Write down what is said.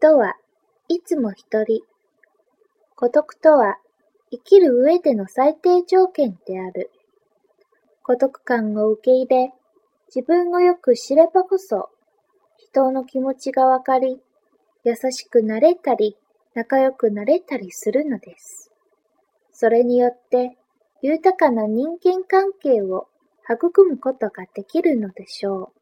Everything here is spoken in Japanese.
とはいつも一人。孤独とは生きる上での最低条件である。孤独感を受け入れ、自分をよく知ればこそ、人の気持ちがわかり、優しくなれたり、仲良くなれたりするのです。それによって、豊かな人間関係を育むことができるのでしょう。